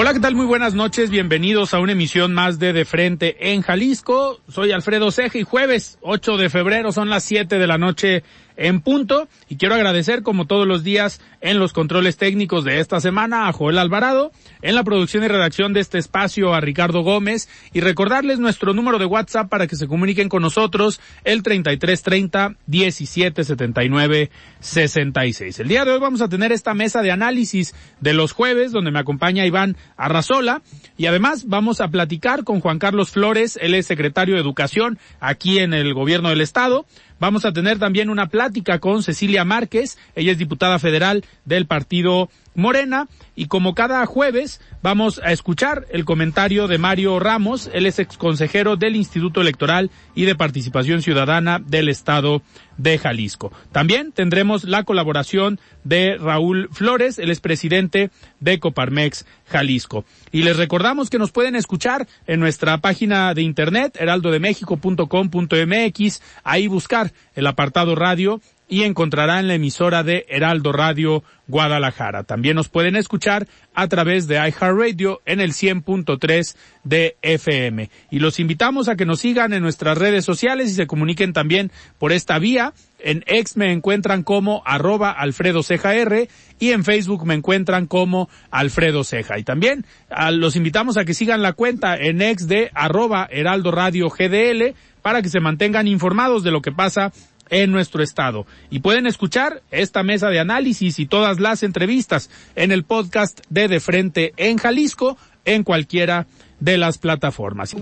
Hola, ¿qué tal? Muy buenas noches. Bienvenidos a una emisión más de De Frente en Jalisco. Soy Alfredo Ceja y jueves 8 de febrero son las 7 de la noche en punto y quiero agradecer como todos los días en los controles técnicos de esta semana a Joel Alvarado, en la producción y redacción de este espacio a Ricardo Gómez y recordarles nuestro número de WhatsApp para que se comuniquen con nosotros el 3330 1779 66. El día de hoy vamos a tener esta mesa de análisis de los jueves donde me acompaña Iván Arrazola y además vamos a platicar con Juan Carlos Flores, él es secretario de Educación aquí en el gobierno del estado. Vamos a tener también una plática con Cecilia Márquez, ella es diputada federal del partido Morena y como cada jueves vamos a escuchar el comentario de Mario Ramos, él es exconsejero del Instituto Electoral y de Participación Ciudadana del Estado de Jalisco. También tendremos la colaboración de Raúl Flores, él es presidente de Coparmex Jalisco. Y les recordamos que nos pueden escuchar en nuestra página de internet heraldodemexico.com.mx, ahí buscar el apartado radio y encontrarán la emisora de Heraldo Radio Guadalajara. También nos pueden escuchar a través de iHeartRadio en el 100.3 de FM. Y los invitamos a que nos sigan en nuestras redes sociales y se comuniquen también por esta vía. En X me encuentran como arroba Alfredo Ceja R y en Facebook me encuentran como Alfredo Ceja. Y también los invitamos a que sigan la cuenta en X de arroba Heraldo Radio GDL para que se mantengan informados de lo que pasa en nuestro estado. Y pueden escuchar esta mesa de análisis y todas las entrevistas en el podcast de De Frente en Jalisco en cualquiera de las plataformas.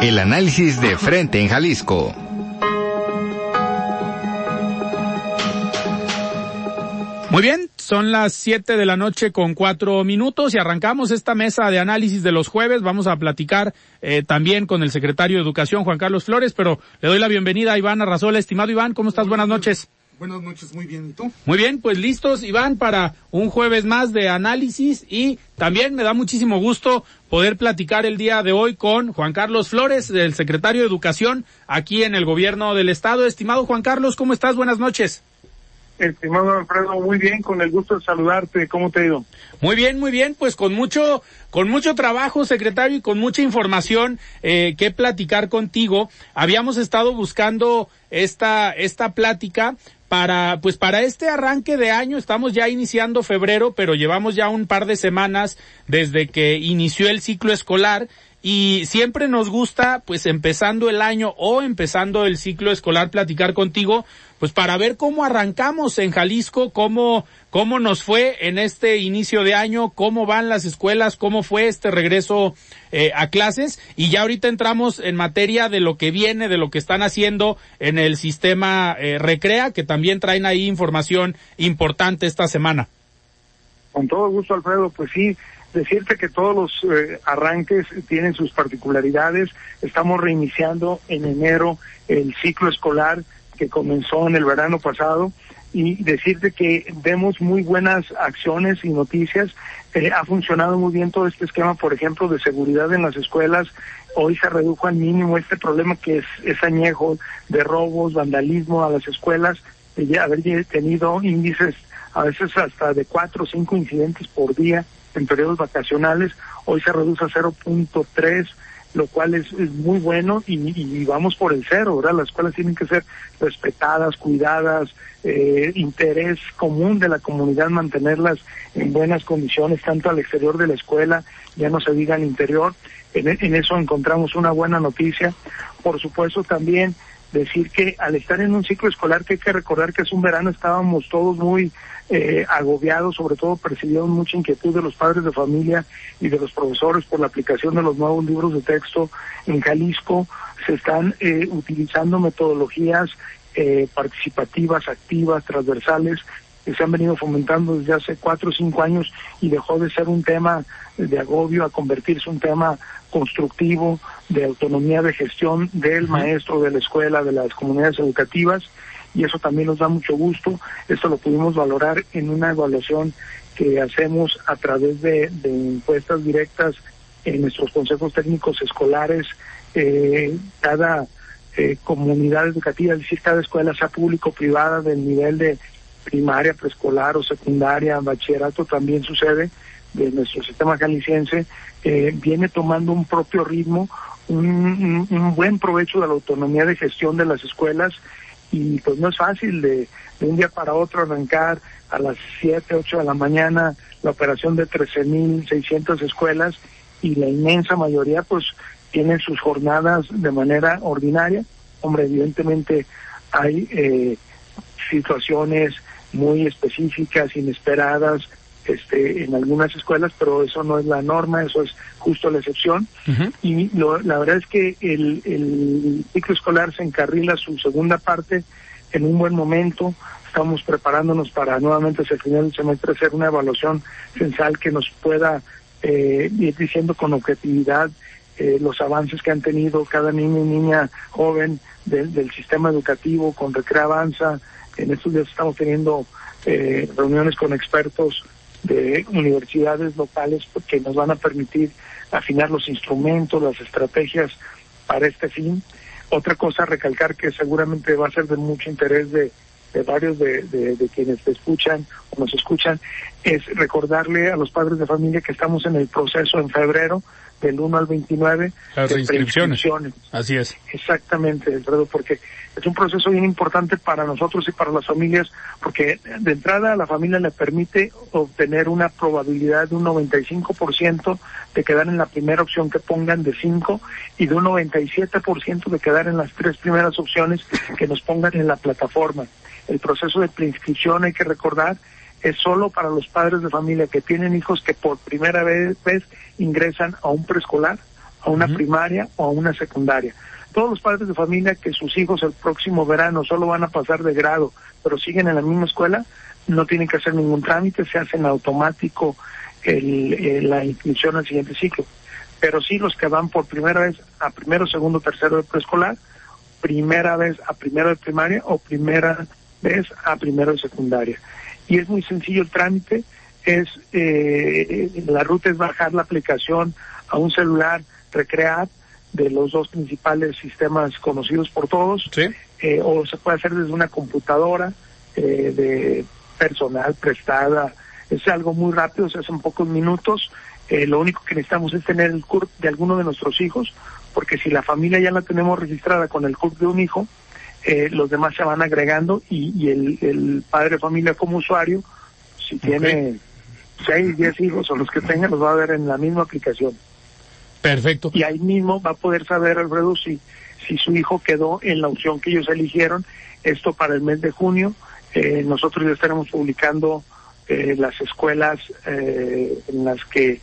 El análisis de Frente en Jalisco. Muy bien, son las siete de la noche con cuatro minutos y arrancamos esta mesa de análisis de los jueves. Vamos a platicar eh, también con el secretario de Educación, Juan Carlos Flores, pero le doy la bienvenida a Iván Arrazola. Estimado Iván, ¿cómo estás? Buenas noches. Buenas noches, muy bien. ¿Y tú? Muy bien, pues listos, Iván, para un jueves más de análisis y también me da muchísimo gusto poder platicar el día de hoy con Juan Carlos Flores, el secretario de Educación aquí en el gobierno del estado. Estimado Juan Carlos, ¿cómo estás? Buenas noches. Estimado Alfredo, muy bien, con el gusto de saludarte. ¿Cómo te ha ido? Muy bien, muy bien, pues con mucho, con mucho trabajo, secretario, y con mucha información eh, que platicar contigo. Habíamos estado buscando esta, esta plática para, pues para este arranque de año, estamos ya iniciando febrero, pero llevamos ya un par de semanas desde que inició el ciclo escolar y siempre nos gusta, pues empezando el año o empezando el ciclo escolar, platicar contigo, pues para ver cómo arrancamos en Jalisco, cómo, cómo nos fue en este inicio de año, cómo van las escuelas, cómo fue este regreso eh, a clases y ya ahorita entramos en materia de lo que viene, de lo que están haciendo en el sistema eh, Recrea, que también traen ahí información importante esta semana. Con todo gusto, Alfredo, pues sí, decirte que todos los eh, arranques tienen sus particularidades. Estamos reiniciando en enero el ciclo escolar que comenzó en el verano pasado y decirte que vemos muy buenas acciones y noticias. Eh, ha funcionado muy bien todo este esquema, por ejemplo, de seguridad en las escuelas. Hoy se redujo al mínimo este problema que es, es añejo de robos, vandalismo a las escuelas, de haber tenido índices a veces hasta de cuatro o cinco incidentes por día en periodos vacacionales. Hoy se reduce a 0.3 lo cual es, muy bueno y, vamos por el cero, ¿verdad? Las escuelas tienen que ser respetadas, cuidadas, eh, interés común de la comunidad mantenerlas en buenas condiciones, tanto al exterior de la escuela, ya no se diga al interior. en, en eso encontramos una buena noticia. Por supuesto también decir que al estar en un ciclo escolar que hay que recordar que es un verano estábamos todos muy eh, agobiados, sobre todo percibieron mucha inquietud de los padres de familia y de los profesores por la aplicación de los nuevos libros de texto en Jalisco. Se están eh, utilizando metodologías eh, participativas, activas, transversales, que se han venido fomentando desde hace cuatro o cinco años y dejó de ser un tema de agobio a convertirse en un tema constructivo de autonomía de gestión del maestro, de la escuela, de las comunidades educativas y eso también nos da mucho gusto. Esto lo pudimos valorar en una evaluación que hacemos a través de, encuestas directas en nuestros consejos técnicos escolares. Eh, cada eh, comunidad educativa, es decir, cada escuela, sea público o privada, del nivel de primaria, preescolar o secundaria, bachillerato, también sucede de nuestro sistema jalisciense, eh, viene tomando un propio ritmo, un, un, buen provecho de la autonomía de gestión de las escuelas y pues no es fácil de, de un día para otro arrancar a las 7, 8 de la mañana la operación de 13.600 escuelas y la inmensa mayoría pues tienen sus jornadas de manera ordinaria. Hombre, evidentemente hay eh, situaciones muy específicas, inesperadas, este, en algunas escuelas, pero eso no es la norma, eso es justo la excepción. Y la verdad es que el, el ciclo escolar se encarrila su segunda parte en un buen momento. Estamos preparándonos para nuevamente hacia el final del semestre hacer una evaluación censal que nos pueda eh, ir diciendo con objetividad eh, los avances que han tenido cada niño y niña joven del sistema educativo con Recrea Avanza. En estos días estamos teniendo eh, reuniones con expertos de universidades locales que nos van a permitir afinar los instrumentos, las estrategias para este fin. Otra cosa, recalcar que seguramente va a ser de mucho interés de, varios de, quienes te escuchan o nos escuchan, es recordarle a los padres de familia que estamos en el proceso en febrero del 1 al 29 Las de inscripciones. Así es. Exactamente, Alfredo, porque es un proceso bien importante para nosotros y para las familias, porque de entrada a la familia le permite obtener una probabilidad de un 95% de quedar en la primera opción que pongan de 5 y de un 97% de quedar en las tres primeras opciones que nos pongan en la plataforma. El proceso de preinscripción, hay que recordar, es solo para los padres de familia que tienen hijos que por primera vez, ingresan a un preescolar, a una primaria o a una secundaria. Todos los padres de familia que sus hijos el próximo verano solo van a pasar de grado, pero siguen en la misma escuela, no tienen que hacer ningún trámite, se hace en automático el, la inscripción al siguiente ciclo. Pero sí los que van por primera vez a primero, segundo, tercero de preescolar, primera vez a primero de primaria o primera vez a primero de secundaria y es muy sencillo el trámite. Es eh, la ruta es bajar la aplicación a un celular Recreat de los dos principales sistemas conocidos por todos, eh, o se puede hacer desde una computadora eh, de personal prestada. Es algo muy rápido, se hace en pocos minutos. Eh, lo único que necesitamos es tener el CURP de alguno de nuestros hijos, porque si la familia ya la tenemos registrada con el CURP de un hijo, eh, los demás se van agregando y, el, el, padre de familia como usuario, si tiene seis, diez hijos o los que tenga, los va a ver en la misma aplicación. Perfecto. Y ahí mismo va a poder saber, Alfredo, si, si su hijo quedó en la opción que ellos eligieron. Esto para el mes de junio. Eh, nosotros ya estaremos publicando eh, las escuelas en las que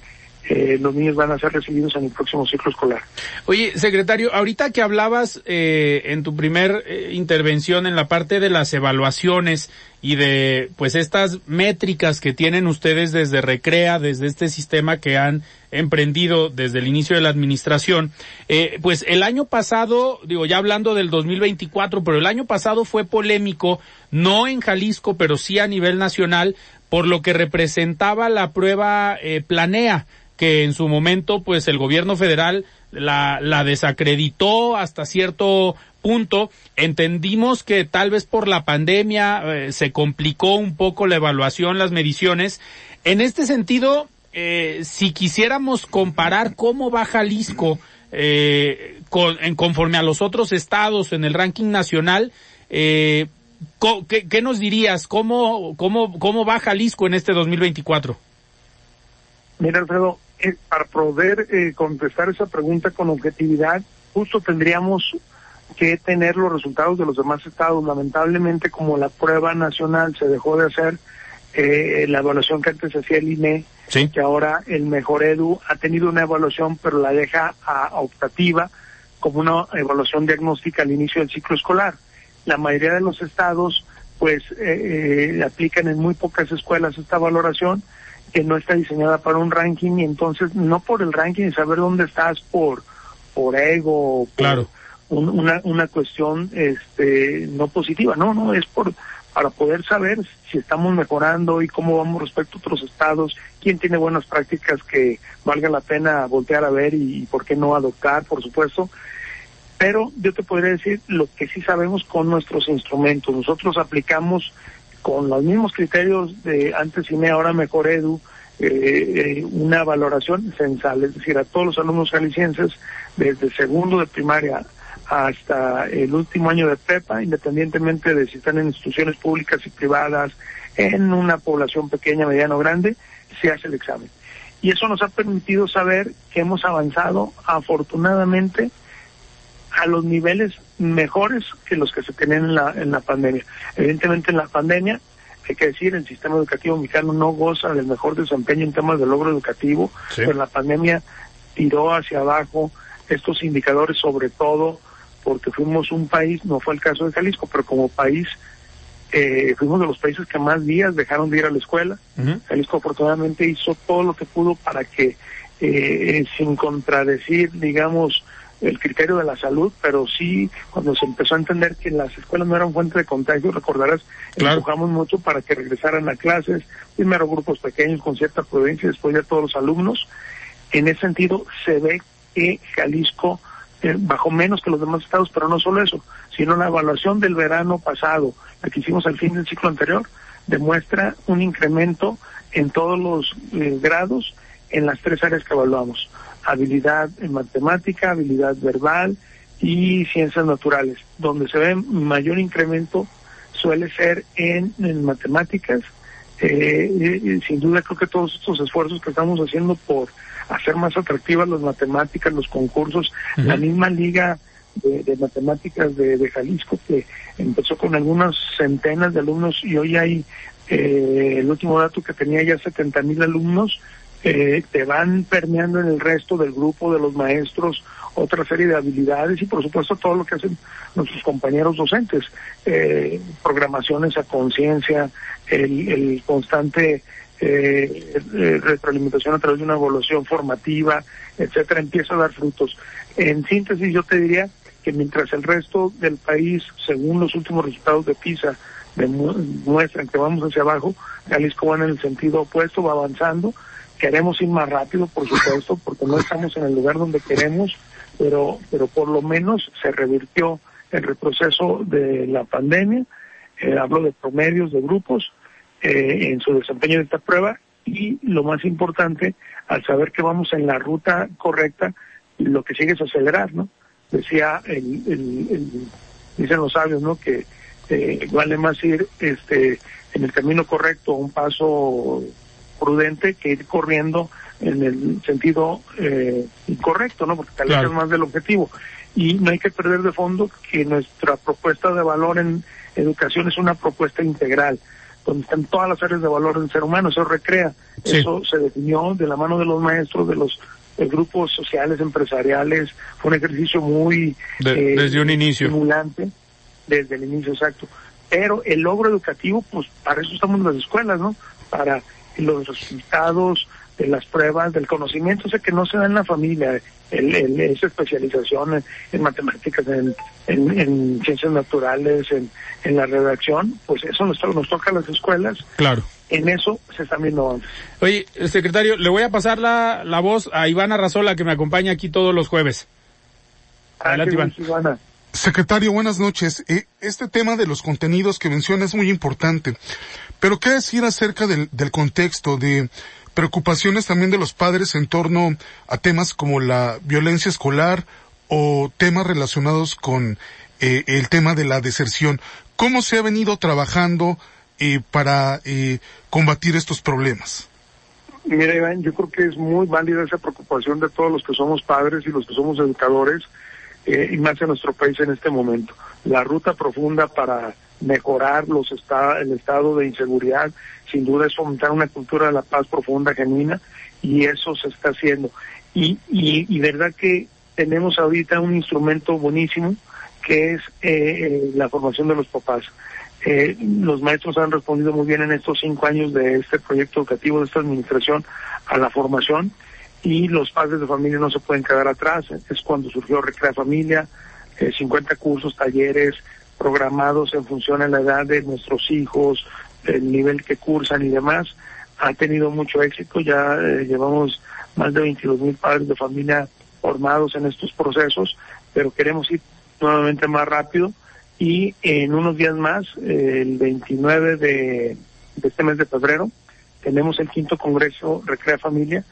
eh, los niños van a ser recibidos en el próximo ciclo escolar. Oye, secretario, ahorita que hablabas eh, en tu primer eh, intervención en la parte de las evaluaciones y de pues estas métricas que tienen ustedes desde Recrea, desde este sistema que han emprendido desde el inicio de la administración, eh, pues el año pasado, digo ya hablando del 2024, pero el año pasado fue polémico, no en Jalisco, pero sí a nivel nacional, por lo que representaba la prueba eh, Planea que en su momento pues el gobierno federal la, la desacreditó hasta cierto punto. Entendimos que tal vez por la pandemia eh, se complicó un poco la evaluación, las mediciones. En este sentido, eh, si quisiéramos comparar cómo va Jalisco eh, con, en conforme a los otros estados en el ranking nacional, eh, ¿qué, ¿qué, nos dirías? ¿Cómo, cómo, ¿Cómo va Jalisco en este 2024? Mira, Alfredo, eh, para poder eh, contestar esa pregunta con objetividad, justo tendríamos que tener los resultados de los demás estados. Lamentablemente, como la prueba nacional se dejó de hacer, eh, la evaluación que antes hacía el INE, que ahora el Mejor Edu ha tenido una evaluación, pero la deja a, optativa como una evaluación diagnóstica al inicio del ciclo escolar. La mayoría de los estados, pues, eh, eh, aplican en muy pocas escuelas esta valoración que no está diseñada para un ranking y entonces no por el ranking y saber dónde estás por por ego, por, claro una, una cuestión este, no positiva, no, no, es por para poder saber si estamos mejorando y cómo vamos respecto a otros estados, quién tiene buenas prácticas que valga la pena voltear a ver y, por qué no adoptar, por supuesto. Pero yo te podría decir lo que sí sabemos con nuestros instrumentos. Nosotros aplicamos con los mismos criterios de antes INE, ahora mejor edu, eh, eh, una valoración censal, es decir, a todos los alumnos jaliscienses desde segundo de primaria hasta el último año de prepa, independientemente de si están en instituciones públicas y privadas, en una población pequeña, mediana o grande, se hace el examen. Y eso nos ha permitido saber que hemos avanzado afortunadamente a los niveles mejores que los que se tenían en la, en la pandemia. Evidentemente en la pandemia, hay que decir, el sistema educativo mexicano no goza del mejor desempeño en temas de logro educativo, pero la pandemia tiró hacia abajo estos indicadores, sobre todo porque fuimos un país, no fue el caso de Jalisco, pero como país eh, fuimos de los países que más días dejaron de ir a la escuela. Jalisco afortunadamente hizo todo lo que pudo para que, eh, sin contradecir, digamos, el criterio de la salud, pero sí cuando se empezó a entender que las escuelas no eran fuente de contagio, recordarás, empujamos mucho para que regresaran a clases, primero grupos pequeños con cierta prudencia después ya todos los alumnos. En ese sentido se ve que Jalisco eh, bajo menos que los demás estados, pero no solo eso, sino la evaluación del verano pasado, la que hicimos al fin del ciclo anterior, demuestra un incremento en todos los eh, grados en las tres áreas que evaluamos. Habilidad en matemática, habilidad verbal y ciencias naturales. Donde se ve mayor incremento suele ser en, matemáticas. Eh, sin duda creo que todos estos esfuerzos que estamos haciendo por hacer más atractivas las matemáticas, los concursos, la misma liga de, matemáticas de, Jalisco que empezó con algunas centenas de alumnos y hoy hay eh, el último dato que tenía ya 70 mil alumnos, eh, te van permeando en el resto del grupo de los maestros otra serie de habilidades y por supuesto todo lo que hacen nuestros compañeros docentes, eh, programaciones a conciencia, el, el constante eh, eh, retroalimentación a través de una evaluación formativa, etcétera, empieza a dar frutos. En síntesis, yo te diría que mientras el resto del país, según los últimos resultados de PISA, demuestran que vamos hacia abajo, Jalisco va en el sentido opuesto, va avanzando. Queremos ir más rápido, por supuesto, porque no estamos en el lugar donde queremos, pero, pero por lo menos se revirtió el retroceso de la pandemia. Eh, hablo de promedios de grupos, eh, en su desempeño de esta prueba y lo más importante, al saber que vamos en la ruta correcta, lo que sigue es acelerar, ¿no? Decía, el, el, dicen los sabios, ¿no? Que eh, vale más ir este en el camino correcto, un paso prudente, que ir corriendo en el sentido eh, incorrecto, ¿no? Porque tal vez es más del objetivo. Y no hay que perder de fondo que nuestra propuesta de valor en educación es una propuesta integral donde están todas las áreas de valor del ser humano, eso recrea, eso se definió de la mano de los maestros, de los grupos sociales, empresariales, fue un ejercicio muy eh, desde un inicio. estimulante, desde el inicio exacto. Pero el logro educativo, pues para eso estamos en las escuelas, ¿no? Para los resultados de las pruebas, del conocimiento, o sea que no se da en la familia, el, esa especialización en, matemáticas, en, en, ciencias naturales, en, en la redacción, pues eso nos, nos toca a las escuelas. Claro. En eso se están viendo. Oye, secretario, le voy a pasar la, la voz a Ivana Razola, que me acompaña aquí todos los jueves. Ah, Adelante, Iván. Secretario, buenas noches. Eh, este tema de los contenidos que menciona es muy importante, pero ¿qué decir acerca del, contexto de preocupaciones también de los padres en torno a temas como la violencia escolar o temas relacionados con eh, el tema de la deserción. ¿Cómo se ha venido trabajando eh, para eh, combatir estos problemas? Mira, Iván, yo creo que es muy válida esa preocupación de todos los que somos padres y los que somos educadores, eh, y más en nuestro país en este momento. La ruta profunda para mejorar los el estado de inseguridad, sin duda es fomentar una cultura de la paz profunda, genuina, y eso se está haciendo. Y, y, y verdad que tenemos ahorita un instrumento buenísimo, que es eh, eh, la formación de los papás. Los maestros han respondido muy bien en estos cinco años de este proyecto educativo, de esta administración, a la formación y los padres de familia no se pueden quedar atrás. Es cuando surgió Recrea Familia, eh, 50 cursos, talleres programados en función a la edad de nuestros hijos, el nivel que cursan y demás. Ha tenido mucho éxito, ya eh, llevamos más de 22 mil padres de familia formados en estos procesos, pero queremos ir nuevamente más rápido y en unos días más, el 29 de, este mes de febrero, tenemos el quinto Congreso Recrea Familia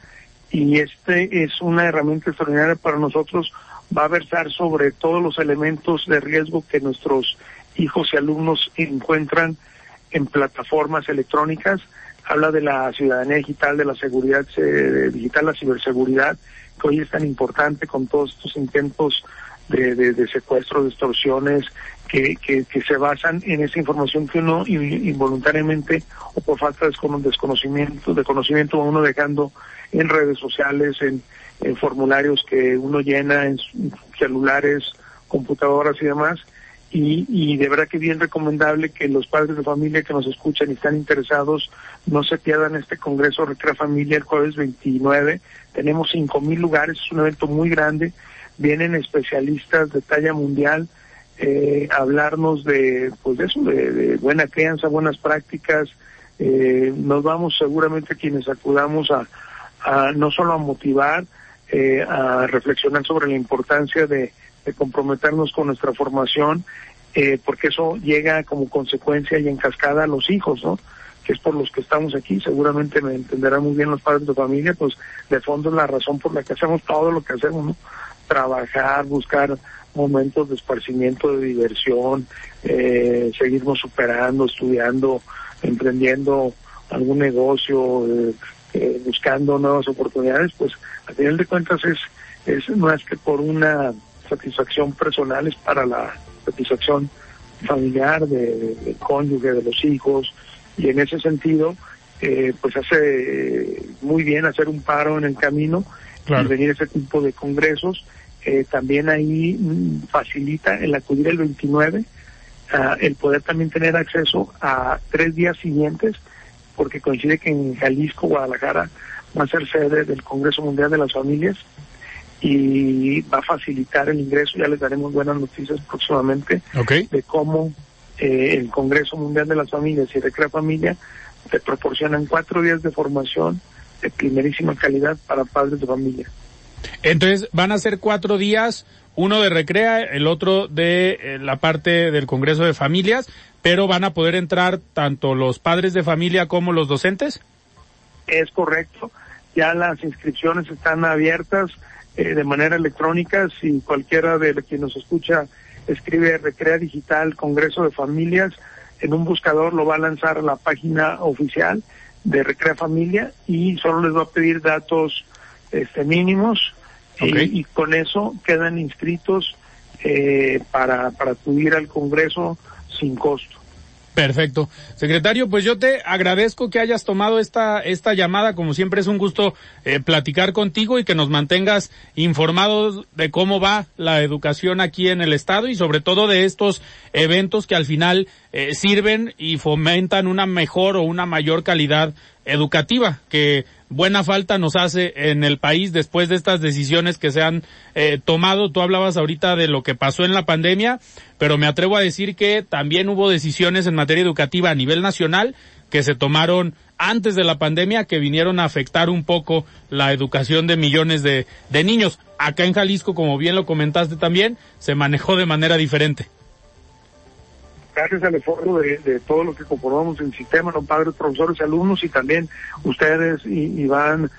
y este es una herramienta extraordinaria para nosotros. Va a versar sobre todos los elementos de riesgo que nuestros hijos y alumnos encuentran en plataformas electrónicas. Habla de la ciudadanía digital, de la seguridad eh, digital, la ciberseguridad, que hoy es tan importante con todos estos intentos de, de, de de extorsiones, que, que, que, se basan en esa información que uno involuntariamente o por falta de desconocimiento, de conocimiento uno dejando en redes sociales, en, en formularios que uno llena en celulares, computadoras y demás. Y, de verdad que bien recomendable que los padres de familia que nos escuchan y están interesados no se pierdan este Congreso Recrea Familia el jueves 29. Tenemos cinco mil lugares, es un evento muy grande. Vienen especialistas de talla mundial eh, hablarnos de, pues de eso, de, buena crianza, buenas prácticas. Eh, nos vamos seguramente quienes acudamos a, a no solo a motivar, eh, a reflexionar sobre la importancia de, comprometernos con nuestra formación, eh, porque eso llega como consecuencia y en cascada a los hijos, ¿no? que es por los que estamos aquí, seguramente me entenderán muy bien los padres de familia, pues de fondo es la razón por la que hacemos todo lo que hacemos, ¿no? Trabajar, buscar momentos de esparcimiento, de diversión, eh, seguirnos superando, estudiando, emprendiendo algún negocio, eh, eh, buscando nuevas oportunidades, pues al final de cuentas es, es más que por una satisfacción personal, es para la satisfacción familiar de, del cónyuge, de los hijos, y en ese sentido, eh, pues hace muy bien hacer un paro en el camino y venir a ese tipo de congresos. Eh, también ahí mm, facilita el acudir el 29, uh, el poder también tener acceso a tres días siguientes, porque coincide que en Jalisco, Guadalajara, va a ser sede del Congreso Mundial de las Familias y va a facilitar el ingreso, ya les daremos buenas noticias próximamente de cómo eh, el Congreso Mundial de las Familias y Recrea Familia te proporcionan cuatro días de formación de primerísima calidad para padres de familia. Entonces van a ser cuatro días, uno de recrea, el otro de eh, la parte del Congreso de Familias, pero van a poder entrar tanto los padres de familia como los docentes. Es correcto, ya las inscripciones están abiertas eh, de manera electrónica, si cualquiera de quien nos escucha escribe Recrea Digital Congreso de Familias, en un buscador lo va a lanzar a la página oficial de Recrea Familia y solo les va a pedir datos este, mínimos. Y, con eso quedan inscritos eh, para, para acudir al Congreso sin costo. Perfecto. Secretario, pues yo te agradezco que hayas tomado esta, esta llamada. Como siempre es un gusto eh, platicar contigo y que nos mantengas informados de cómo va la educación aquí en el Estado y sobre todo de estos eventos que al final eh, sirven y fomentan una mejor o una mayor calidad educativa que buena falta nos hace en el país después de estas decisiones que se han eh, tomado. Tú hablabas ahorita de lo que pasó en la pandemia, pero me atrevo a decir que también hubo decisiones en materia educativa a nivel nacional que se tomaron antes de la pandemia que vinieron a afectar un poco la educación de millones de, de niños. Acá en Jalisco, como bien lo comentaste también, se manejó de manera diferente gracias al esfuerzo de, de todo lo que conformamos el sistema, los padres, profesores y alumnos, y también ustedes, y, van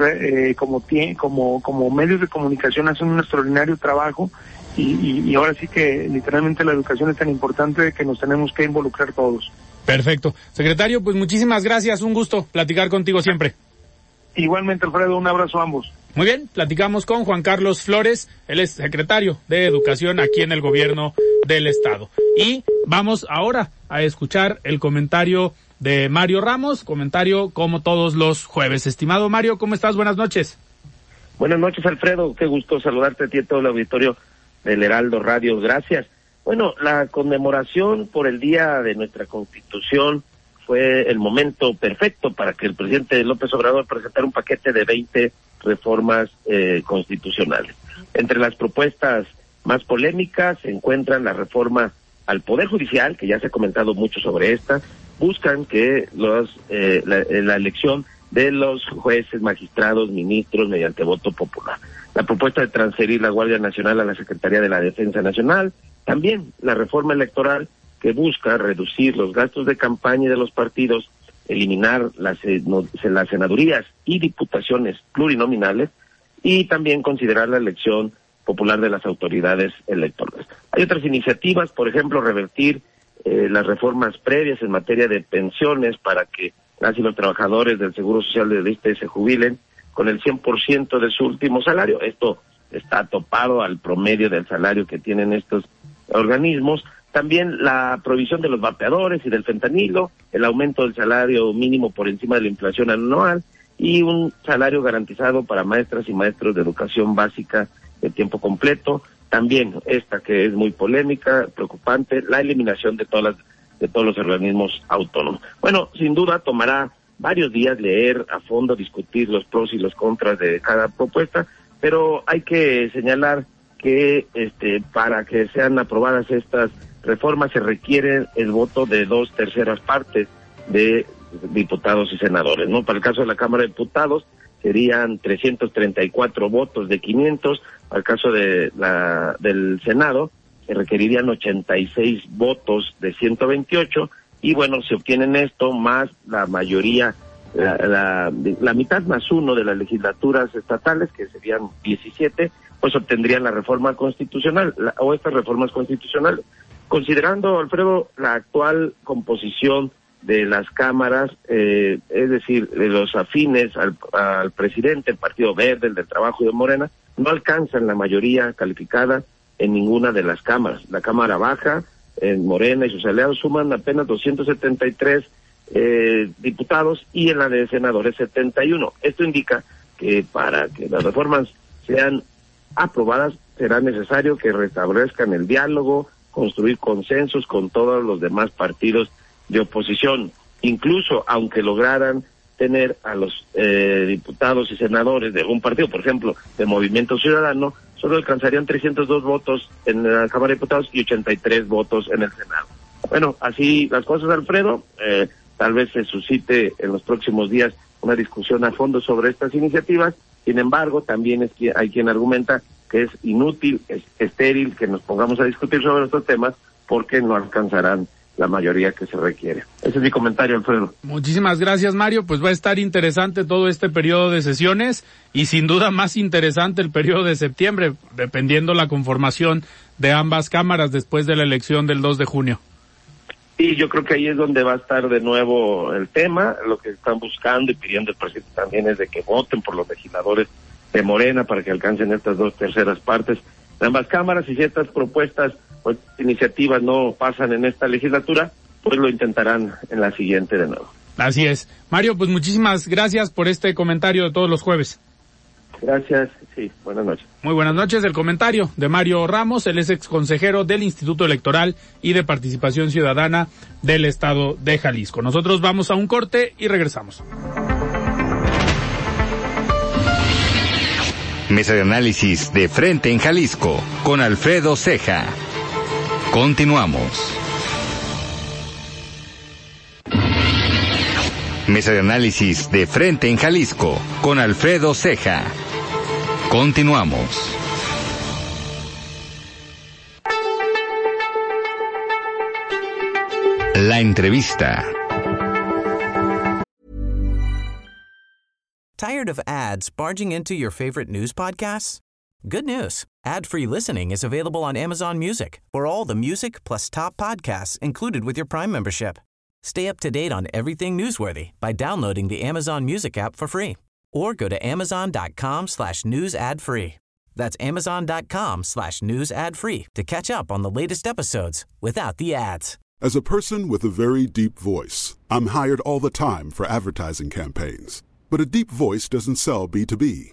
eh, como, como, como medios de comunicación hacen un extraordinario trabajo y, y, ahora sí que literalmente la educación es tan importante que nos tenemos que involucrar todos. Perfecto. Secretario, pues muchísimas gracias, un gusto platicar contigo siempre. Igualmente, Alfredo, un abrazo a ambos. Muy bien, platicamos con Juan Carlos Flores, él es secretario de Educación aquí en el gobierno del estado. Y vamos ahora a escuchar el comentario de Mario Ramos, comentario como todos los jueves. Estimado Mario, ¿cómo estás? Buenas noches. Buenas noches, Alfredo. Qué gusto saludarte a ti y a todo el auditorio del Heraldo Radio. Gracias. Bueno, la conmemoración por el Día de nuestra Constitución fue el momento perfecto para que el presidente López Obrador presentara un paquete de 20 reformas eh, constitucionales. Entre las propuestas más polémicas se encuentran la reforma al Poder Judicial, que ya se ha comentado mucho sobre esta, buscan que los, eh, la, la elección de los jueces, magistrados, ministros mediante voto popular. La propuesta de transferir la Guardia Nacional a la Secretaría de la Defensa Nacional, también la reforma electoral que busca reducir los gastos de campaña de los partidos, eliminar las, las senadurías y diputaciones plurinominales y también considerar la elección popular de las autoridades electorales. Hay otras iniciativas, por ejemplo, revertir eh, las reformas previas en materia de pensiones para que las los trabajadores del Seguro Social de ISSSTE se jubilen con el 100% de su último salario. Esto está topado al promedio del salario que tienen estos organismos. También la provisión de los vapeadores y del fentanilo, el aumento del salario mínimo por encima de la inflación anual y un salario garantizado para maestras y maestros de educación básica de tiempo completo. También esta que es muy polémica, preocupante, la eliminación de todas las, de todos los organismos autónomos. Bueno, sin duda tomará varios días leer a fondo, discutir los pros y los contras de cada propuesta, pero hay que señalar que este para que sean aprobadas estas reformas se requiere el voto de dos terceras partes de diputados y senadores, ¿no? Para el caso de la Cámara de Diputados serían 334 votos de 500, para el caso de la del Senado se requerirían 86 votos de 128 y bueno, se obtienen esto más la mayoría la, la, la, mitad más uno de las legislaturas estatales, que serían 17, pues obtendrían la reforma constitucional la, o estas reformas constitucionales. Considerando, Alfredo, la actual composición de las cámaras, eh, es decir, de los afines al, al presidente, el Partido Verde, el del Trabajo y de Morena, no alcanzan la mayoría calificada en ninguna de las cámaras. La Cámara Baja, en Morena y sus aliados suman apenas 273 eh, diputados y en la de senadores 71. Esto indica que para que las reformas sean aprobadas será necesario que restablezcan el diálogo, construir consensos con todos los demás partidos de oposición. Incluso aunque lograran tener a los eh, diputados y senadores de un partido, por ejemplo, de Movimiento Ciudadano, solo alcanzarían 302 votos en la Cámara de Diputados y 83 votos en el Senado. Bueno, así las cosas, Alfredo. Eh, tal vez se suscite en los próximos días una discusión a fondo sobre estas iniciativas. Sin embargo, también es que hay quien argumenta que es inútil, es estéril que nos pongamos a discutir sobre estos temas porque no alcanzarán la mayoría que se requiere. Ese es mi comentario, Alfredo. Muchísimas gracias, Mario. Pues va a estar interesante todo este periodo de sesiones y sin duda más interesante el periodo de septiembre, dependiendo la conformación de ambas cámaras después de la elección del 2 de junio. Sí, yo creo que ahí es donde va a estar de nuevo el tema. Lo que están buscando y pidiendo el presidente también es de que voten por los legisladores de Morena para que alcancen estas dos terceras partes de ambas cámaras y si estas propuestas o iniciativas no pasan en esta legislatura, pues lo intentarán en la siguiente de nuevo. Así es. Mario, pues muchísimas gracias por este comentario de todos los jueves. Gracias, sí, buenas noches. Muy buenas noches. El comentario de Mario Ramos, él es ex consejero del Instituto Electoral y de Participación Ciudadana del Estado de Jalisco. Nosotros vamos a un corte y regresamos. Mesa de análisis de frente en Jalisco con Alfredo Ceja. Continuamos. Mesa de análisis de frente en Jalisco con Alfredo Ceja. Continuamos. La entrevista. Tired of ads barging into your favorite news podcasts? Good news. Ad-free listening is available on Amazon Music for all the music plus top podcasts included with your Prime membership. Stay up to date on everything newsworthy by downloading the Amazon Music app for free or go to amazon.com slash news ad free. That's amazon.com slash news ad free to catch up on the latest episodes without the ads. As a person with a very deep voice, I'm hired all the time for advertising campaigns. But a deep voice doesn't sell B2B,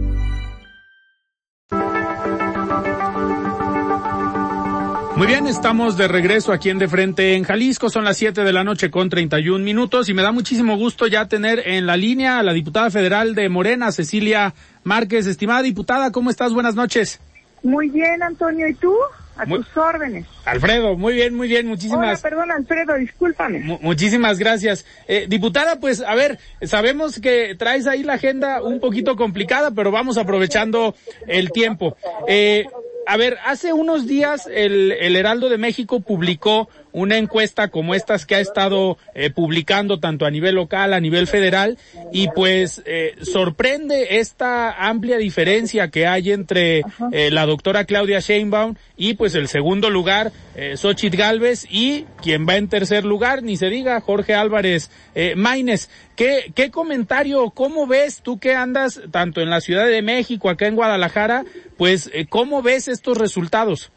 Muy bien, estamos de regreso aquí en De Frente en Jalisco. Son las 7 de la noche con 31 minutos y me da muchísimo gusto ya tener en la línea a la diputada federal de Morena, Cecilia Márquez. Estimada diputada, ¿cómo estás? Buenas noches. Muy bien, Antonio. ¿Y tú? A Muy- tus órdenes. Alfredo, muy bien, muy bien, Hola, muchísimas perdón, Alfredo, discúlpame. Mu- muchísimas gracias. Eh, diputada, pues a ver, sabemos que traes ahí la agenda un poquito complicada, pero vamos aprovechando el tiempo. Eh, a ver, hace unos días el, el Heraldo de México publicó una encuesta como estas que ha estado eh, publicando tanto a nivel local, a nivel federal, y pues eh, sorprende esta amplia diferencia que hay entre eh, la doctora Claudia Sheinbaum y pues el segundo lugar, eh, Xochitl Galvez, y quien va en tercer lugar, ni se diga, Jorge Álvarez eh, Maínez. ¿Qué, ¿Qué comentario, cómo ves tú que andas tanto en la Ciudad de México, acá en Guadalajara, pues eh, cómo ves estos resultados?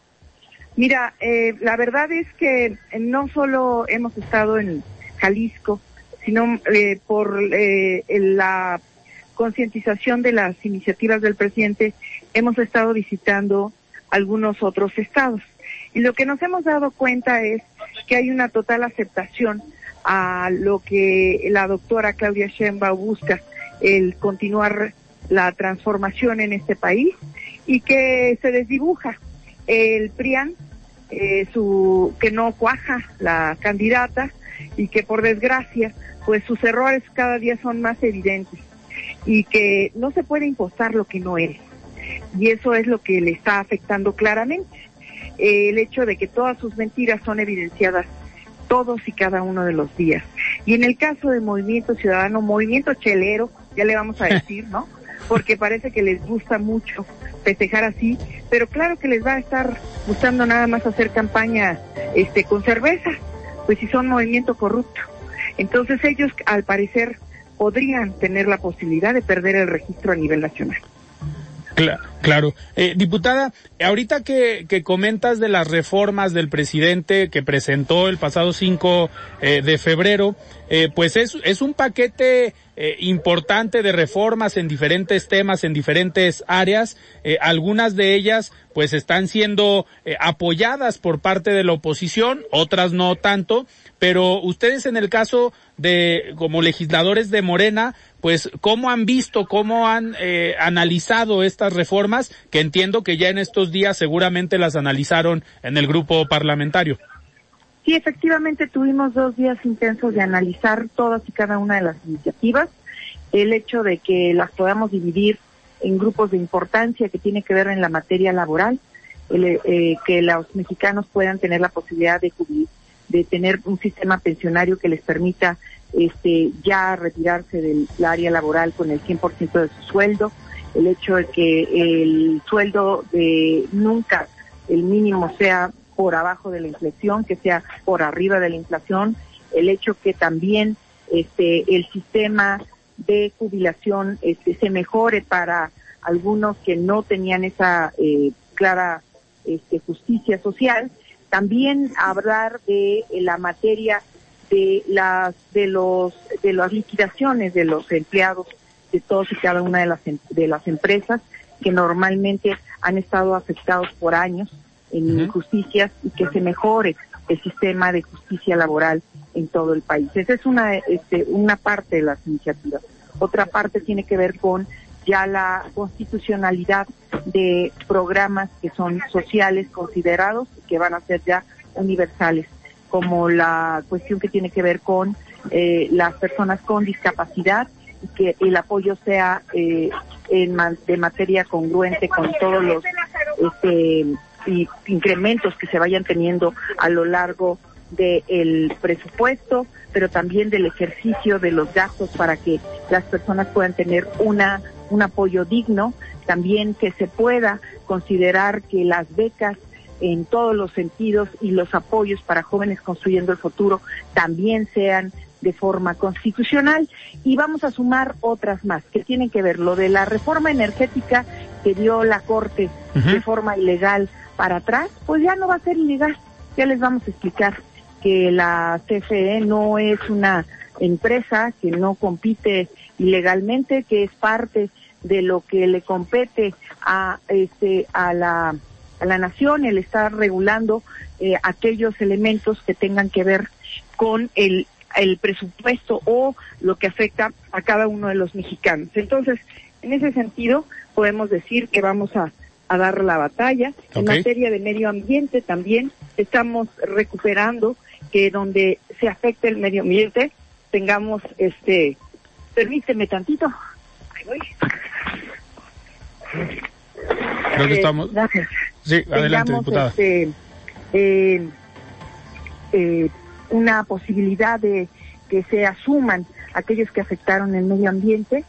Mira, eh, la verdad es que no solo hemos estado en Jalisco, sino eh, por eh, la concientización de las iniciativas del presidente, hemos estado visitando algunos otros estados. Y lo que nos hemos dado cuenta es que hay una total aceptación a lo que la doctora Claudia Sheinbaum busca, el continuar la transformación en este país y que se desdibuja el PRIAN, eh, su, que no cuaja la candidata y que por desgracia, pues sus errores cada día son más evidentes y que no se puede impostar lo que no es. Y eso es lo que le está afectando claramente. Eh, el hecho de que todas sus mentiras son evidenciadas todos y cada uno de los días. Y en el caso del movimiento ciudadano, movimiento chelero, ya le vamos a decir, ¿no? Porque parece que les gusta mucho festejar así, pero claro que les va a estar gustando nada más hacer campaña este con cerveza, pues si son movimiento corrupto. Entonces ellos al parecer podrían tener la posibilidad de perder el registro a nivel nacional. Cla- Claro. Eh, diputada, ahorita que, que comentas de las reformas del presidente que presentó el pasado 5 eh, de febrero, eh, pues es, es un paquete eh, importante de reformas en diferentes temas, en diferentes áreas. Eh, algunas de ellas pues están siendo eh, apoyadas por parte de la oposición, otras no tanto, pero ustedes en el caso de como legisladores de Morena, pues cómo han visto, cómo han eh, analizado estas reformas, que entiendo que ya en estos días seguramente las analizaron en el grupo parlamentario. Sí, efectivamente tuvimos dos días intensos de analizar todas y cada una de las iniciativas. El hecho de que las podamos dividir en grupos de importancia que tiene que ver en la materia laboral, el, eh, que los mexicanos puedan tener la posibilidad de, cubrir- de tener un sistema pensionario que les permita este, ya retirarse del área laboral con el 100% de su sueldo, el hecho de que el sueldo de nunca el mínimo sea por abajo de la inflación, que sea por arriba de la inflación, el hecho que también este el sistema de jubilación este se mejore para algunos que no tenían esa eh, clara este, justicia social, también hablar de eh, la materia de las de los de las liquidaciones de los empleados de todos y cada una de las em- de las empresas que normalmente han estado afectados por años en injusticias y que se mejore el sistema de justicia laboral en todo el país. Esa es una, este, una parte de las iniciativas. Otra parte tiene que ver con ya la constitucionalidad de programas que son sociales considerados y que van a ser ya universales, como la cuestión que tiene que ver con eh, las personas con discapacidad y que el apoyo sea eh, en de materia congruente con todos los este, y incrementos que se vayan teniendo a lo largo del presupuesto, pero también del ejercicio de los gastos para que las personas puedan tener una un apoyo digno, también que se pueda considerar que las becas en todos los sentidos y los apoyos para jóvenes construyendo el futuro también sean de forma constitucional. Y vamos a sumar otras más que tienen que ver lo de la reforma energética que dio la Corte de forma ilegal para atrás, pues ya no va a ser ilegal. Ya les vamos a explicar que la CFE no es una empresa que no compite ilegalmente, que es parte de lo que le compete a este a la a la nación el estar regulando eh, aquellos elementos que tengan que ver con el el presupuesto o lo que afecta a cada uno de los mexicanos. Entonces, en ese sentido, podemos decir que vamos a, a dar la batalla. En materia de medio ambiente también estamos recuperando que donde se afecte el medio ambiente tengamos este permíteme tantito Creo que estamos. Sí, adelante, diputada. Este, eh, eh, una posibilidad de que se asuman aquellos que afectaron el medio ambiente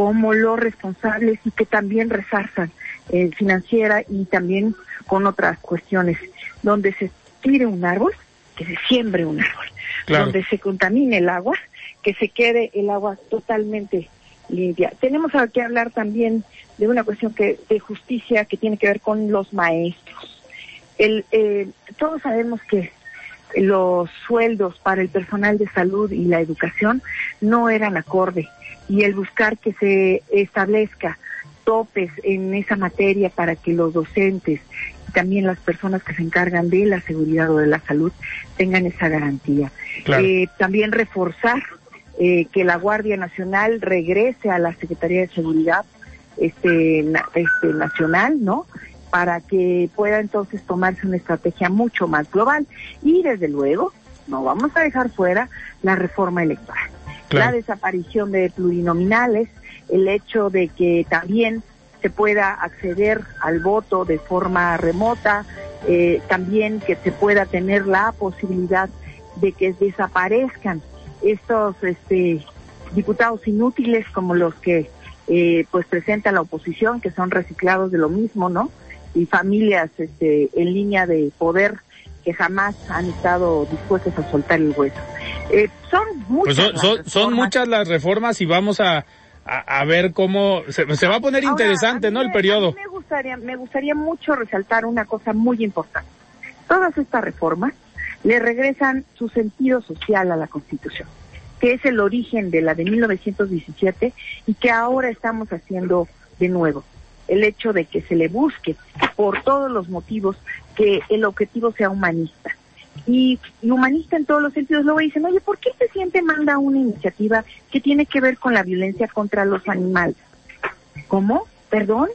como los responsables y que también resarzan eh, financiera y también con otras cuestiones. Donde se tire un árbol, que se siembre un árbol. Donde se contamine el agua, que se quede el agua totalmente limpia. Tenemos que hablar también de una cuestión que de justicia que tiene que ver con los maestros. El, eh, todos sabemos que los sueldos para el personal de salud y la educación no eran acorde y el buscar que se establezca topes en esa materia para que los docentes y también las personas que se encargan de la seguridad o de la salud tengan esa garantía. Eh, también reforzar eh, que la Guardia Nacional regrese a la Secretaría de Seguridad este, este nacional, ¿no? Para que pueda entonces tomarse una estrategia mucho más global y desde luego no vamos a dejar fuera la reforma electoral, la desaparición de plurinominales, el hecho de que también se pueda acceder al voto de forma remota, eh, también que se pueda tener la posibilidad de que desaparezcan estos este, diputados inútiles como los que eh, pues presenta la oposición, que son reciclados de lo mismo, ¿no? Y familias este, en línea de poder que jamás han estado dispuestas a soltar el hueso. Eh, son muchas. Pues son, son, muchas las reformas y vamos a, a, ver cómo se, va a poner interesante, ¿no? El periodo. me gustaría, me gustaría mucho resaltar una cosa muy importante. Todas estas reformas le regresan su sentido social a la Constitución, que es el origen de la de 1917 y que ahora estamos haciendo de nuevo. El hecho de que se le busque por todos los motivos que el objetivo sea humanista. Y, humanista en todos los sentidos. Luego dicen, oye, ¿por qué el presidente manda una iniciativa que tiene que ver con la violencia contra los animales? ¿Cómo? ¿Perdón?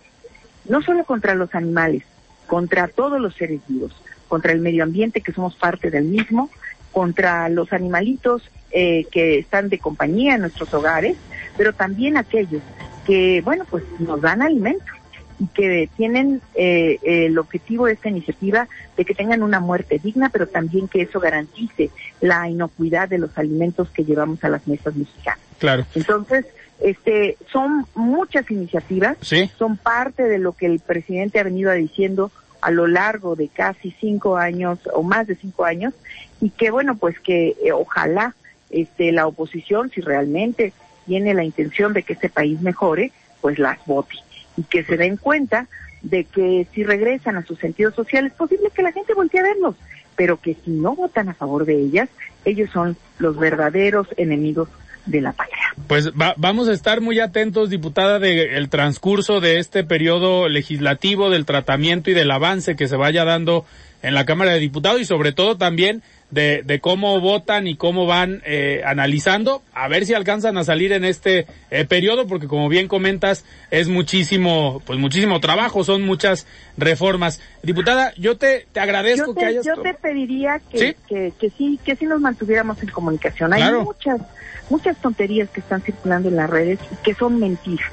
No solo contra los animales, contra todos los seres vivos contra el medio ambiente, que somos parte del mismo, contra los animalitos eh, que están de compañía en nuestros hogares, pero también aquellos que, bueno, pues nos dan alimento que tienen eh, el objetivo de esta iniciativa de que tengan una muerte digna, pero también que eso garantice la inocuidad de los alimentos que llevamos a las mesas mexicanas. Claro. Entonces, este, son muchas iniciativas, son parte de lo que el presidente ha venido diciendo a lo largo de casi cinco años o más de cinco años y que bueno pues que eh, ojalá este la oposición si realmente tiene la intención de que este país mejore pues las vote y que se den cuenta de que si regresan a sus sentidos sociales es posible que la gente voltee a verlos pero que si no votan a favor de ellas ellos son los verdaderos enemigos de la patria Pues vamos a estar muy atentos, diputada, del transcurso de este periodo legislativo, del tratamiento y del avance que se vaya dando en la Cámara de Diputados y sobre todo también de, de cómo votan y cómo van eh, analizando, a ver si alcanzan a salir en este eh, periodo, porque como bien comentas, es muchísimo, pues muchísimo trabajo, son muchas reformas. Diputada, yo te, te agradezco te, que hayas... Yo te pediría que ¿Sí? Que, sí, que sí nos mantuviéramos en comunicación. Hay muchas, muchas tonterías que están circulando en las redes y que son mentiras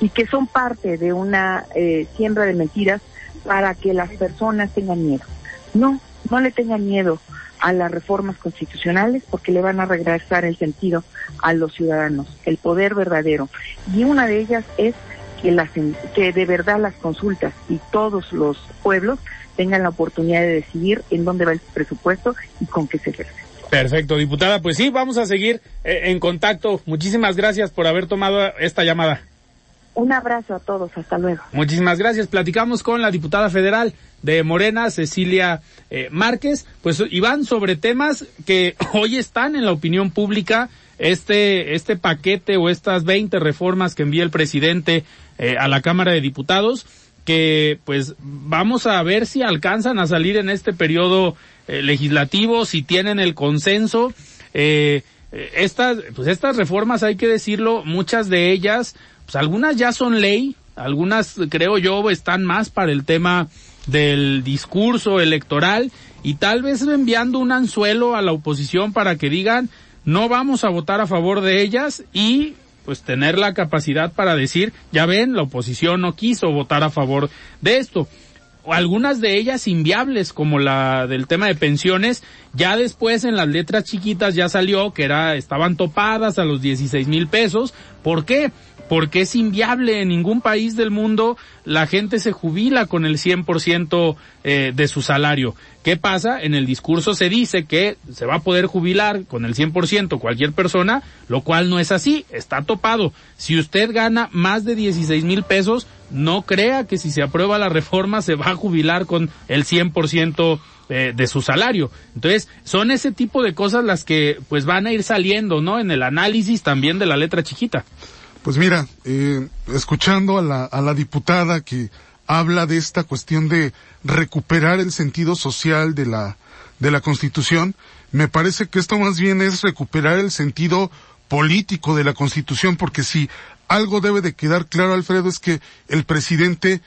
y que son parte de una eh, siembra de mentiras para que las personas tengan miedo. No, no le tengan miedo a las reformas constitucionales porque le van a regresar el sentido a los ciudadanos, el poder verdadero. Y una de ellas es que, las, que de verdad las consultas y todos los pueblos tengan la oportunidad de decidir en dónde va el presupuesto y con qué se ejerce. Perfecto, diputada. Pues sí, vamos a seguir eh, en contacto. Muchísimas gracias por haber tomado esta llamada. Un abrazo a todos, hasta luego. Muchísimas gracias. Platicamos con la diputada federal de Morena, Cecilia eh, Márquez, pues iban sobre temas que hoy están en la opinión pública, este, este paquete o estas 20 reformas que envía el presidente eh, a la Cámara de Diputados, que pues vamos a ver si alcanzan a salir en este periodo eh, legislativo, si tienen el consenso. estas, pues estas reformas hay que decirlo, muchas de ellas pues algunas ya son ley, algunas creo yo están más para el tema del discurso electoral y tal vez enviando un anzuelo a la oposición para que digan no vamos a votar a favor de ellas y pues tener la capacidad para decir, ya ven, la oposición no quiso votar a favor de esto. Algunas de ellas inviables, como la del tema de pensiones, ya después en las letras chiquitas ya salió que era, estaban topadas a los 16 mil pesos. ¿Por qué? porque es inviable en ningún país del mundo la gente se jubila con el 100% eh, de su salario. ¿Qué pasa? En el discurso se dice que se va a poder jubilar con el 100% cualquier persona, lo cual no es así, está topado. Si usted gana más de 16 mil pesos, no crea que si se aprueba la reforma se va a jubilar con el 100% eh, de su salario. Entonces, son ese tipo de cosas las que pues van a ir saliendo, ¿no? En el análisis también de la letra chiquita. Pues mira, eh, escuchando a la, a la diputada que habla de esta cuestión de recuperar el sentido social de la, de la Constitución, me parece que esto más bien es recuperar el sentido político de la Constitución, porque si algo debe de quedar claro, Alfredo, es que el presidente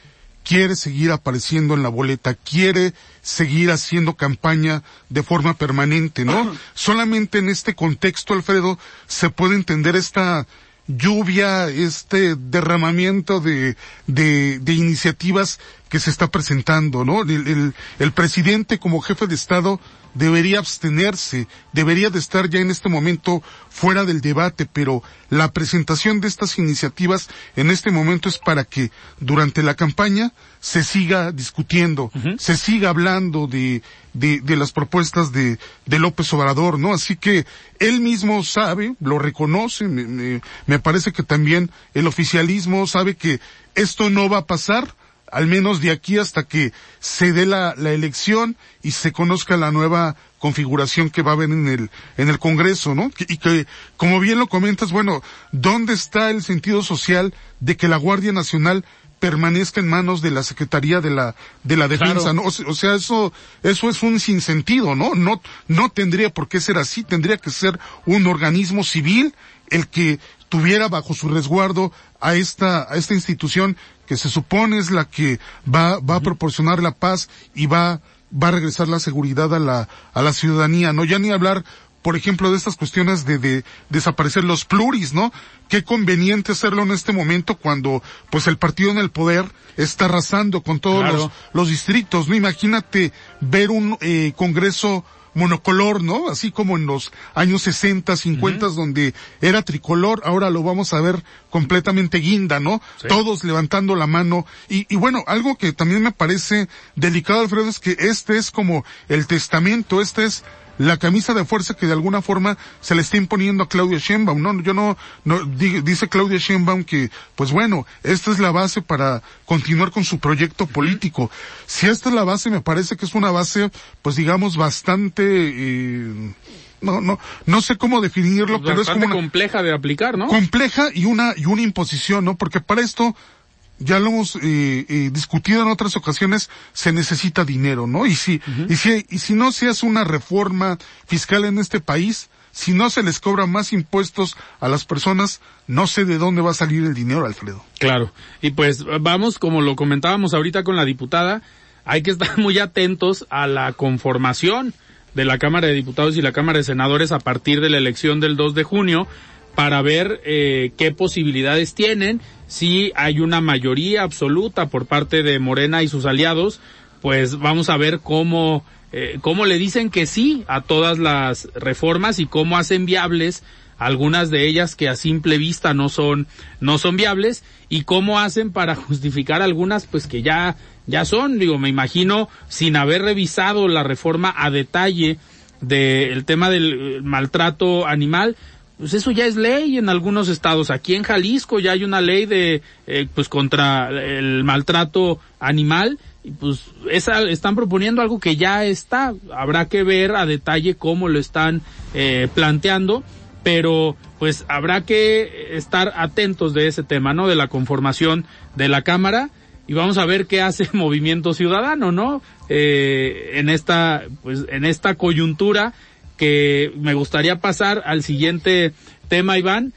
quiere seguir apareciendo en la boleta, quiere seguir haciendo campaña de forma permanente, ¿no? Solamente en este contexto, Alfredo, se puede entender esta lluvia, este derramamiento de, de, de iniciativas que se está presentando, ¿no? El, el, el, presidente como jefe de Estado debería abstenerse, debería de estar ya en este momento fuera del debate, pero la presentación de estas iniciativas en este momento es para que durante la campaña se siga discutiendo, se siga hablando de, de, de, las propuestas de, de López Obrador, ¿no? Así que él mismo sabe, lo reconoce, me, me, me parece que también el oficialismo sabe que esto no va a pasar, al menos de aquí hasta que se dé la, la, elección y se conozca la nueva configuración que va a haber en el, en el Congreso, ¿no? Y que, como bien lo comentas, bueno, ¿dónde está el sentido social de que la Guardia Nacional permanezca en manos de la Secretaría de la, de la Defensa, ¿no? O, sea, eso, eso es un sinsentido, ¿no? No, no tendría por qué ser así, tendría que ser un organismo civil el que tuviera bajo su resguardo a esta, a esta institución que se supone es la que va, va a proporcionar la paz y va, va a regresar la seguridad a la, a la ciudadanía, ¿no? Ya ni hablar, por ejemplo, de estas cuestiones de, de desaparecer los pluris, ¿no? Qué conveniente hacerlo en este momento cuando, pues, el partido en el poder está arrasando con todos los, los distritos, ¿no? Imagínate ver un eh, congreso monocolor, ¿no? Así como en los años 60, 50, donde era tricolor, ahora lo vamos a ver completamente guinda, ¿no? Todos levantando la mano. Y, y bueno, algo que también me parece delicado, Alfredo, es que este es como el testamento, este es la camisa de fuerza que de alguna forma se le está imponiendo a Claudia Sheinbaum, ¿no? Yo no, no, dice Claudia Sheinbaum que, pues bueno, esta es la base para continuar con su proyecto político. Si esta es la base, me parece que es una base, pues digamos, bastante, eh, no, no, no sé cómo definirlo, pero es como una, compleja de aplicar, ¿no? Compleja y una, y una imposición, ¿no? Porque para esto, ya lo hemos eh, eh, discutido en otras ocasiones, se necesita dinero, ¿no? Y si, y si, y si no se hace una reforma fiscal en este país, si no se les cobra más impuestos a las personas, no sé de dónde va a salir el dinero, Alfredo. Claro. Y pues vamos, como lo comentábamos ahorita con la diputada, hay que estar muy atentos a la conformación de la Cámara de Diputados y la Cámara de Senadores a partir de la elección del 2 de junio para ver eh, qué posibilidades tienen, si hay una mayoría absoluta por parte de Morena y sus aliados, pues vamos a ver cómo eh, cómo le dicen que sí a todas las reformas y cómo hacen viables algunas de ellas que a simple vista no son no son viables y cómo hacen para justificar algunas pues que ya ya son. Digo me imagino sin haber revisado la reforma a detalle del tema del eh, maltrato animal pues eso ya es ley en algunos estados. Aquí en Jalisco ya hay una ley de, eh, pues contra el maltrato animal y pues esa, están proponiendo algo que ya está. Habrá que ver a detalle cómo lo están eh, planteando, pero pues habrá que estar atentos de ese tema, ¿no? De la conformación de la Cámara y vamos a ver qué hace Movimiento Ciudadano, ¿no? Eh, en esta, pues en esta coyuntura que me gustaría pasar al siguiente tema, Iván,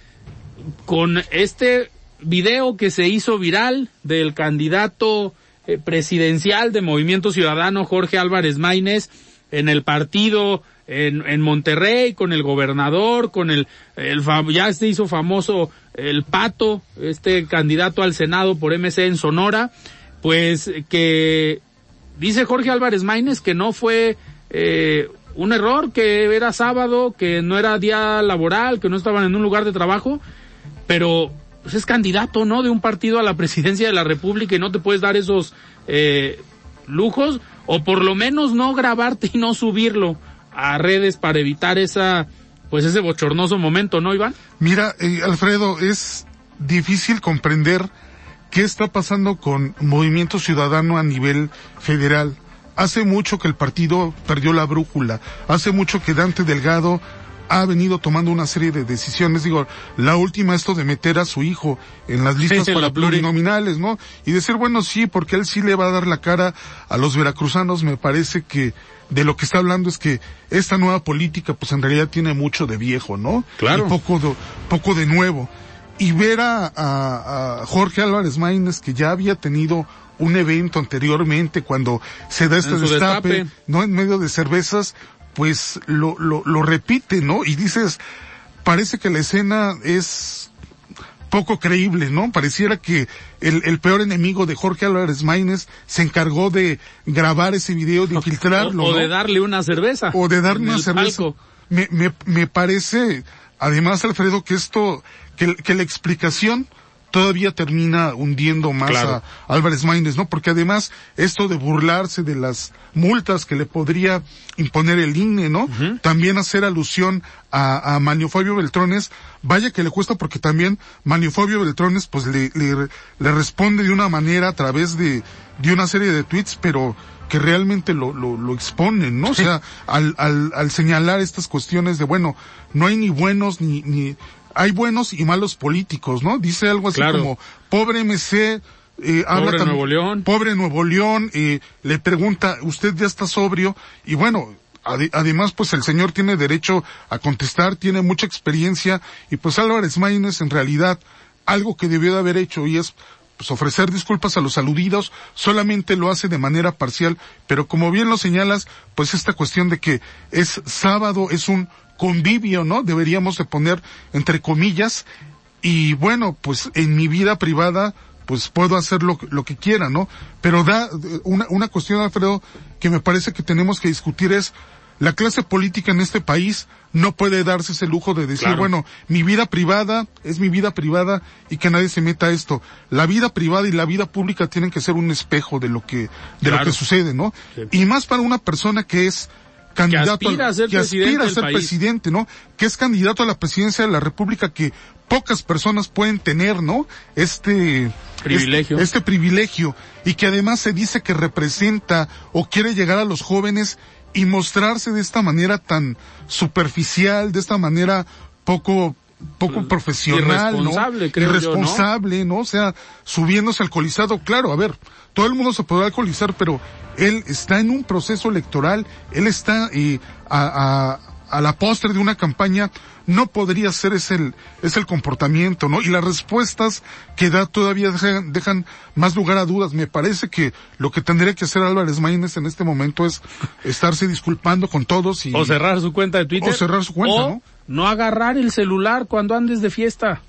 con este video que se hizo viral del candidato eh, presidencial de Movimiento Ciudadano, Jorge Álvarez Maínez, en el partido en, en Monterrey, con el gobernador, con el, el ya se hizo famoso el Pato, este candidato al Senado por MC en Sonora, pues que dice Jorge Álvarez Maínez que no fue eh, un error, que era sábado, que no era día laboral, que no estaban en un lugar de trabajo, pero pues es candidato, ¿no? De un partido a la presidencia de la República y no te puedes dar esos eh, lujos, o por lo menos no grabarte y no subirlo a redes para evitar esa, pues ese bochornoso momento, ¿no, Iván? Mira, eh, Alfredo, es difícil comprender qué está pasando con Movimiento Ciudadano a nivel federal. Hace mucho que el partido perdió la brújula. Hace mucho que Dante Delgado ha venido tomando una serie de decisiones. Digo, la última esto de meter a su hijo en las listas para plurinominales, ¿no? Y decir, bueno, sí, porque él sí le va a dar la cara a los veracruzanos. Me parece que de lo que está hablando es que esta nueva política, pues en realidad tiene mucho de viejo, ¿no? Claro. Y poco de, poco de nuevo. Y ver a, a, a Jorge Álvarez Maínez, que ya había tenido un evento anteriormente cuando se da este destape, destape, ¿no? En medio de cervezas, pues lo, lo, lo repite, ¿no? Y dices, parece que la escena es poco creíble, ¿no? Pareciera que el, el peor enemigo de Jorge Álvarez Maínez se encargó de grabar ese video, de infiltrarlo. O, o ¿no? de darle una cerveza. O de darle una cerveza. Me, me, me parece, además, Alfredo, que esto, que, que la explicación todavía termina hundiendo más Claro. a Álvarez Maínez, ¿no? Porque además esto de burlarse de las multas que le podría imponer el INE, ¿no? También hacer alusión a, a Manio Fabio Beltrones, vaya que le cuesta porque también Manio Fabio Beltrones pues le, le, le responde de una manera a través de, de una serie de tweets, pero que realmente lo, lo, lo exponen, ¿no? O sea, al, al, al señalar estas cuestiones de, bueno, no hay ni buenos ni, ni, hay buenos y malos políticos, ¿no? Dice algo así Claro. como, pobre MC, eh, habla Pobre Nuevo León. Pobre Nuevo León, eh, le pregunta, ¿usted ya está sobrio? Y bueno, ade- además pues el señor tiene derecho a contestar, tiene mucha experiencia y pues Álvarez Maínez en realidad algo que debió de haber hecho y es pues ofrecer disculpas a los aludidos, solamente lo hace de manera parcial, pero como bien lo señalas, pues esta cuestión de que es sábado, es un convivio, ¿no? Deberíamos de poner entre comillas, y bueno, pues en mi vida privada, pues puedo hacer lo, lo que quiera, ¿no? Pero da una, una cuestión, Alfredo, que me parece que tenemos que discutir es, la clase política en este país no puede darse ese lujo de decir, Claro. bueno, mi vida privada es mi vida privada y que nadie se meta a esto. La vida privada y la vida pública tienen que ser un espejo de lo que, de Claro. lo que sucede, ¿no? Sí. Y más para una persona que es candidato aspira a ser que presidente aspira a ser presidente, ¿no? Que es candidato a la presidencia de la República que pocas personas pueden tener, ¿no? Este Privilegio. Este, este privilegio y que además se dice que representa o quiere llegar a los jóvenes y mostrarse de esta manera tan superficial, de esta manera poco poco pues, profesional, irresponsable, ¿no? Creo irresponsable, yo, ¿no? O sea, subiéndose alcoholizado, claro, a ver, todo el mundo se puede alcoholizar, pero él está en un proceso electoral, él está eh, a, a, a la postre de una campaña no podría ser ese el, es el comportamiento, ¿no? Y las respuestas que da todavía dejan, dejan, más lugar a dudas. Me parece que lo que tendría que hacer Álvarez Maínez en este momento es estarse disculpando con todos y... O cerrar su cuenta de Twitter. O cerrar su cuenta, o ¿no? No agarrar el celular cuando andes de fiesta.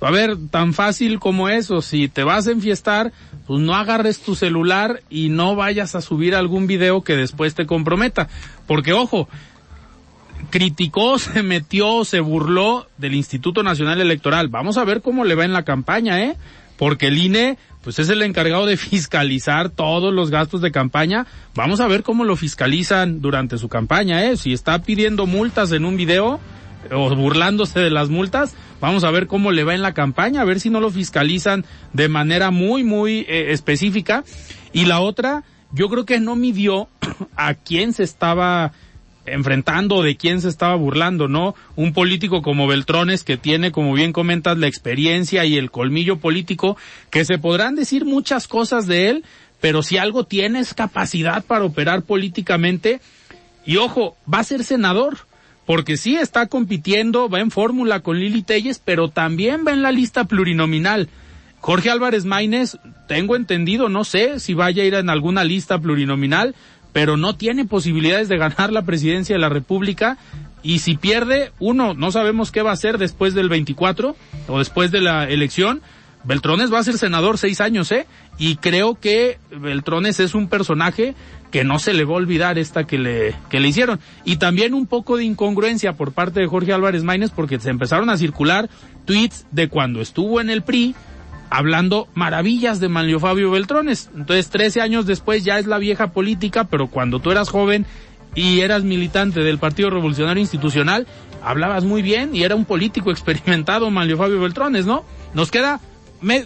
A ver, tan fácil como eso, si te vas a enfiestar, pues no agarres tu celular y no vayas a subir algún video que después te comprometa. Porque ojo, criticó, se metió, se burló del Instituto Nacional Electoral. Vamos a ver cómo le va en la campaña, ¿eh? Porque el INE, pues es el encargado de fiscalizar todos los gastos de campaña. Vamos a ver cómo lo fiscalizan durante su campaña, ¿eh? Si está pidiendo multas en un video o burlándose de las multas, vamos a ver cómo le va en la campaña, a ver si no lo fiscalizan de manera muy, muy eh, específica. Y la otra, yo creo que no midió a quién se estaba enfrentando de quién se estaba burlando, ¿no? Un político como Beltrones que tiene, como bien comentas, la experiencia y el colmillo político, que se podrán decir muchas cosas de él, pero si algo tiene es capacidad para operar políticamente, y ojo, va a ser senador, porque sí está compitiendo, va en fórmula con Lili Telles, pero también va en la lista plurinominal. Jorge Álvarez Maínez, tengo entendido, no sé si vaya a ir en alguna lista plurinominal, pero no tiene posibilidades de ganar la presidencia de la República y si pierde, uno, no sabemos qué va a hacer después del 24 o después de la elección. Beltrones va a ser senador seis años, ¿eh? Y creo que Beltrones es un personaje que no se le va a olvidar esta que le, que le hicieron. Y también un poco de incongruencia por parte de Jorge Álvarez Maínez porque se empezaron a circular tweets de cuando estuvo en el PRI, hablando maravillas de Manlio Fabio Beltrones. Entonces, 13 años después ya es la vieja política, pero cuando tú eras joven y eras militante del Partido Revolucionario Institucional, hablabas muy bien y era un político experimentado Manlio Fabio Beltrones, ¿no? Nos queda,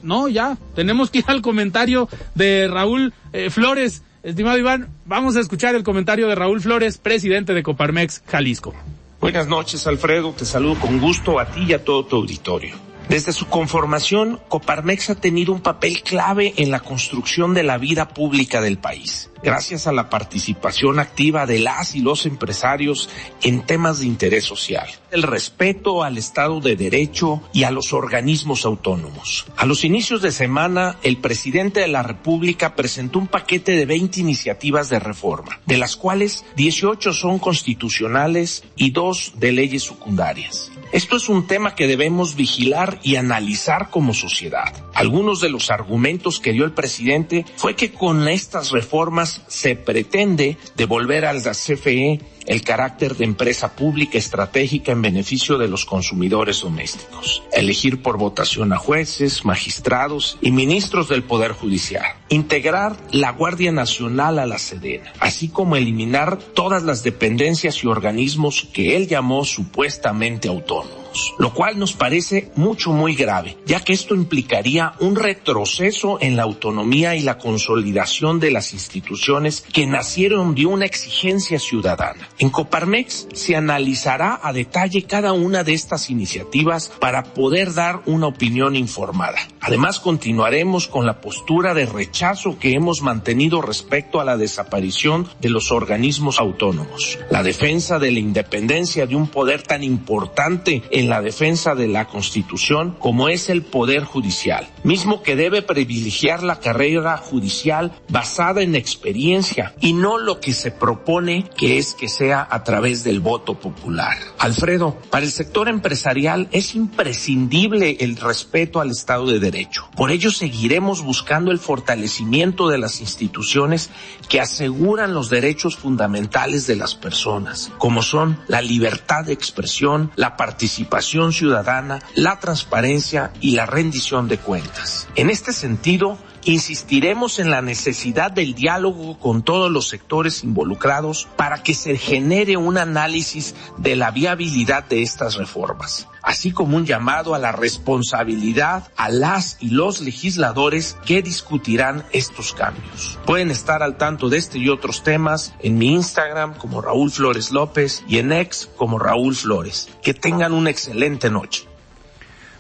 no, ya, tenemos que ir al comentario de Raúl eh, Flores. Estimado Iván, vamos a escuchar el comentario de Raúl Flores, presidente de Coparmex Jalisco. Buenas noches, Alfredo. Te saludo con gusto a ti y a todo tu auditorio. Desde su conformación, Coparmex ha tenido un papel clave en la construcción de la vida pública del país, gracias a la participación activa de las y los empresarios en temas de interés social, el respeto al Estado de Derecho y a los organismos autónomos. A los inicios de semana, el presidente de la República presentó un paquete de 20 iniciativas de reforma, de las cuales 18 son constitucionales y dos de leyes secundarias. Esto es un tema que debemos vigilar y analizar como sociedad. Algunos de los argumentos que dio el presidente fue que con estas reformas se pretende devolver a la CFE el carácter de empresa pública estratégica en beneficio de los consumidores domésticos, elegir por votación a jueces, magistrados y ministros del Poder Judicial, integrar la Guardia Nacional a la Sedena, así como eliminar todas las dependencias y organismos que él llamó supuestamente autónomos lo cual nos parece mucho muy grave, ya que esto implicaría un retroceso en la autonomía y la consolidación de las instituciones que nacieron de una exigencia ciudadana. En Coparmex se analizará a detalle cada una de estas iniciativas para poder dar una opinión informada. Además, continuaremos con la postura de rechazo que hemos mantenido respecto a la desaparición de los organismos autónomos, la defensa de la independencia de un poder tan importante la defensa de la Constitución como es el Poder Judicial, mismo que debe privilegiar la carrera judicial basada en experiencia y no lo que se propone que es que sea a través del voto popular. Alfredo, para el sector empresarial es imprescindible el respeto al Estado de Derecho. Por ello seguiremos buscando el fortalecimiento de las instituciones que aseguran los derechos fundamentales de las personas, como son la libertad de expresión, la participación ciudadana, la transparencia y la rendición de cuentas. En este sentido, Insistiremos en la necesidad del diálogo con todos los sectores involucrados para que se genere un análisis de la viabilidad de estas reformas, así como un llamado a la responsabilidad a las y los legisladores que discutirán estos cambios. Pueden estar al tanto de este y otros temas en mi Instagram como Raúl Flores López y en X como Raúl Flores. Que tengan una excelente noche.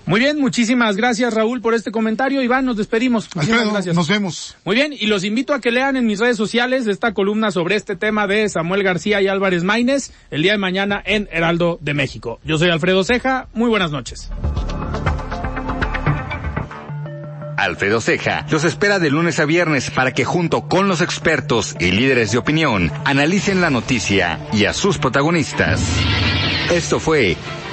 Muy bien, muchísimas gracias Raúl por este comentario. Iván, nos despedimos. Alfredo, gracias. nos vemos. Muy bien, y los invito a que lean en mis redes sociales esta columna sobre este tema de Samuel García y Álvarez Maínez el día de mañana en Heraldo de México. Yo soy Alfredo Ceja, muy buenas noches. Alfredo Ceja los espera de lunes a viernes para que junto con los expertos y líderes de opinión analicen la noticia y a sus protagonistas. Esto fue